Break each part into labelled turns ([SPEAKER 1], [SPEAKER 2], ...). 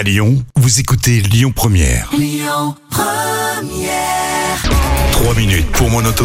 [SPEAKER 1] À Lyon, vous écoutez Lyon Première. 3 minutes pour mon auto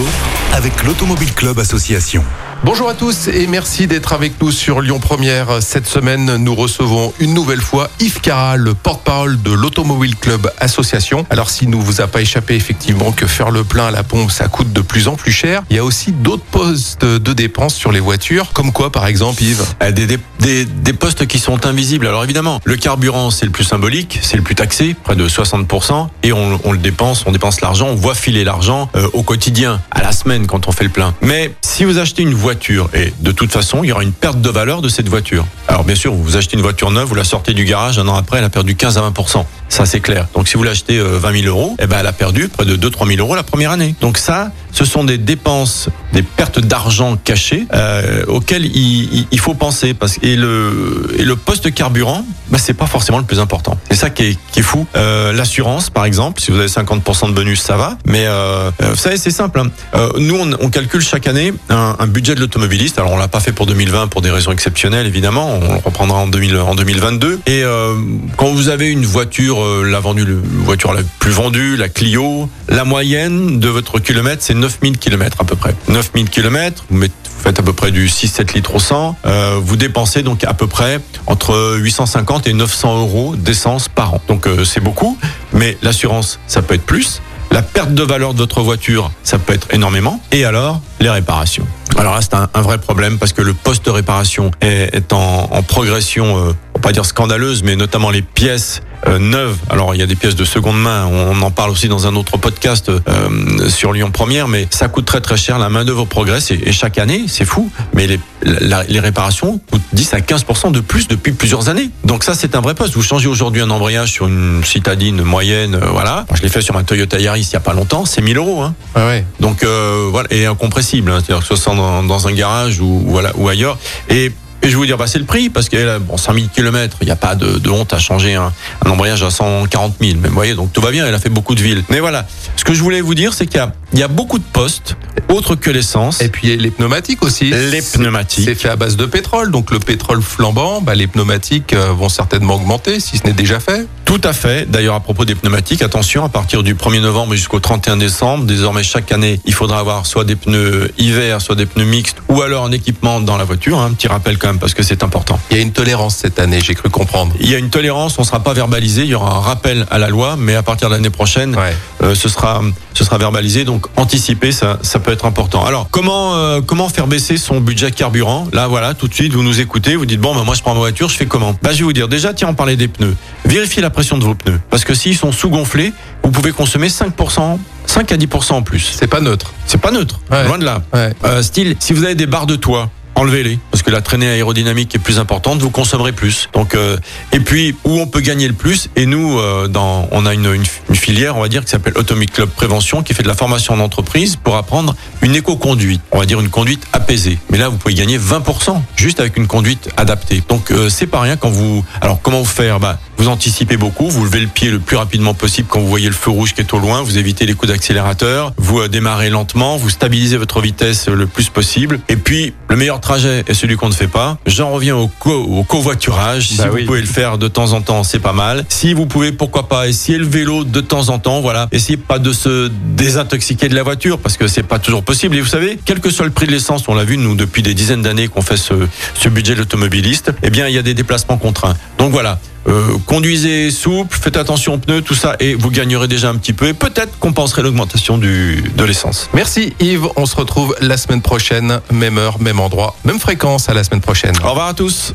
[SPEAKER 1] avec l'Automobile Club Association.
[SPEAKER 2] Bonjour à tous et merci d'être avec nous sur Lyon Première. Cette semaine, nous recevons une nouvelle fois Yves Cara, le porte-parole de l'Automobile Club Association. Alors, s'il ne vous a pas échappé effectivement que faire le plein à la pompe, ça coûte de plus en plus cher, il y a aussi d'autres postes de dépenses sur les voitures. Comme quoi, par exemple, Yves?
[SPEAKER 3] Des, des, des, des postes qui sont invisibles. Alors évidemment, le carburant, c'est le plus symbolique, c'est le plus taxé, près de 60%, et on, on le dépense, on dépense l'argent, on voit filer l'argent euh, au quotidien, à la semaine quand on fait le plein. Mais si vous achetez une voiture, et de toute façon, il y aura une perte de valeur de cette voiture. Alors bien sûr, vous achetez une voiture neuve, vous la sortez du garage, un an après, elle a perdu 15 à 20%. Ça, c'est clair. Donc si vous l'achetez euh, 20 000 euros, eh ben, elle a perdu près de 2-3 000 euros la première année. Donc ça, ce sont des dépenses, des pertes d'argent cachées euh, auxquelles il, il- il faut penser. Parce et le, et le poste carburant, bah, c'est pas forcément le plus important. C'est ça qui est, qui est fou. Euh, L'assurance, par exemple, si vous avez 50% de bonus, ça va. Mais euh, euh, vous savez, c'est simple. hein. Euh, nous, on, on calcule chaque année un, un budget de l'automobiliste. Alors, on l'a pas fait pour 2020 pour des raisons exceptionnelles, évidemment. On le reprendra en, 2000, en 2022. Et euh, quand vous avez une voiture, la vendue, la voiture la plus vendue, la Clio, la moyenne de votre kilomètre, c'est 9000 km à peu près. 9000 km, vous, faites à peu près du 6-7 litres au 100. Euh, vous dépensez donc à peu près entre 850 et 900 euros d'essence par an. Donc euh, c'est beaucoup, mais l'assurance, ça peut être plus. La perte de valeur de votre voiture, ça peut être énormément. Et alors, les réparations. Alors là, c'est un, vrai problème parce que le poste de réparation est, en progression, euh, on va pas dire scandaleuse, mais notamment les pièces euh, neuves. Alors il y a des pièces de seconde main, on en parle aussi dans un autre podcast euh, sur Lyon Première, mais ça coûte très très cher. La main d'œuvre progresse et, et chaque année, c'est fou, mais les, la- les réparations coûtent 10 à 15% de plus depuis plusieurs années. Donc ça, c'est un vrai poste. Vous changez aujourd'hui un embrayage sur une citadine moyenne, euh, voilà. Je l'ai fait sur ma Toyota Yaris il y a pas longtemps, c'est 1000 euros. Hein.
[SPEAKER 2] Ouais, ouais.
[SPEAKER 3] Donc euh, voilà, et incompressible, hein, c'est-à-dire que ce soit dans, dans un garage ou voilà ou ailleurs. Et, et je vais vous dire, bah, c'est le prix parce que bon, 5000 km, il n'y a pas de, de honte à changer un, un embrayage à 140 000. Mais vous voyez, donc tout va bien. Elle a fait beaucoup de villes. Mais voilà, ce que je voulais vous dire, c'est qu'il y a, il y a beaucoup de postes autres que l'essence.
[SPEAKER 2] Et puis les pneumatiques aussi.
[SPEAKER 3] Les pneumatiques.
[SPEAKER 2] C'est fait à base de pétrole, donc le pétrole flambant, bah, les pneumatiques euh, vont certainement augmenter si ce n'est déjà fait.
[SPEAKER 3] Tout à fait. D'ailleurs, à propos des pneumatiques, attention, à partir du 1er novembre jusqu'au 31 décembre, désormais chaque année, il faudra avoir soit des pneus hiver, soit des pneus mixtes, ou alors un équipement dans la voiture. hein. Un petit rappel quand même parce que c'est important.
[SPEAKER 2] Il y a une tolérance cette année, j'ai cru comprendre.
[SPEAKER 3] Il y a une tolérance, on ne sera pas verbalisé, il y aura un rappel à la loi, mais à partir de l'année prochaine,
[SPEAKER 2] Ouais.
[SPEAKER 3] euh, ce sera ce sera verbalisé. Donc anticiper, ça ça peut être important. Alors comment euh, comment faire baisser son budget carburant? Là voilà, tout de suite vous nous écoutez, vous dites bon ben moi je prends ma voiture, je fais comment? Bah je vais vous dire déjà tiens on parlait des pneus. Vérifiez la pression de vos pneus parce que s'ils sont sous-gonflés, vous pouvez consommer 5% 5 à 10% en plus.
[SPEAKER 2] C'est pas neutre.
[SPEAKER 3] C'est pas neutre,
[SPEAKER 2] Ouais.
[SPEAKER 3] loin de là.
[SPEAKER 2] Ouais.
[SPEAKER 3] Euh, style, si vous avez des barres de toit, enlevez-les parce que la traînée aérodynamique est plus importante, vous consommerez plus. Donc euh, et puis où on peut gagner le plus et nous euh, dans on a une, une, filière on va dire qui s'appelle Automic Club Prévention qui fait de la formation en entreprise pour apprendre une éco-conduite, on va dire une conduite apaisée. Mais là vous pouvez gagner 20% juste avec une conduite adaptée. Donc euh, c'est pas rien quand vous alors comment vous faire? Bah vous anticipez beaucoup, vous levez le pied le plus rapidement possible quand vous voyez le feu rouge qui est au loin, vous évitez les coups d'accélérateur, vous euh, démarrez lentement, vous stabilisez votre vitesse le plus possible. Et puis, le meilleur trajet est celui qu'on ne fait pas. J'en reviens au, co au covoiturage. Si
[SPEAKER 2] Bah
[SPEAKER 3] vous pouvez le faire de temps en temps, c'est pas mal. Si vous pouvez, pourquoi pas, essayer le vélo de temps en temps, voilà. Essayez pas de se désintoxiquer de la voiture parce que c'est pas toujours possible. Et vous savez, quel que soit le prix de l'essence, on l'a vu, nous, depuis des dizaines d'années qu'on fait ce, ce budget de l'automobiliste, eh bien, il y a des déplacements contraints. Donc voilà. Euh, conduisez souple, faites attention aux pneus, tout ça, et vous gagnerez déjà un petit peu. Et peut-être compenserez l'augmentation du de l'essence.
[SPEAKER 2] Merci Yves, on se retrouve la semaine prochaine, même heure, même endroit, même fréquence à la semaine prochaine.
[SPEAKER 3] Au revoir à tous.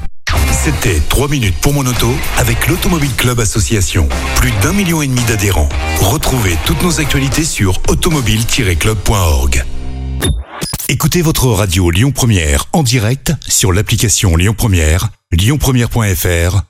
[SPEAKER 1] C'était 3 minutes pour mon auto avec l'Automobile Club Association. Plus d'un million et demi d'adhérents. Retrouvez toutes nos actualités sur automobile-club.org. Écoutez votre radio Lyon Première en direct sur l'application Lyon Première, lyonpremière.fr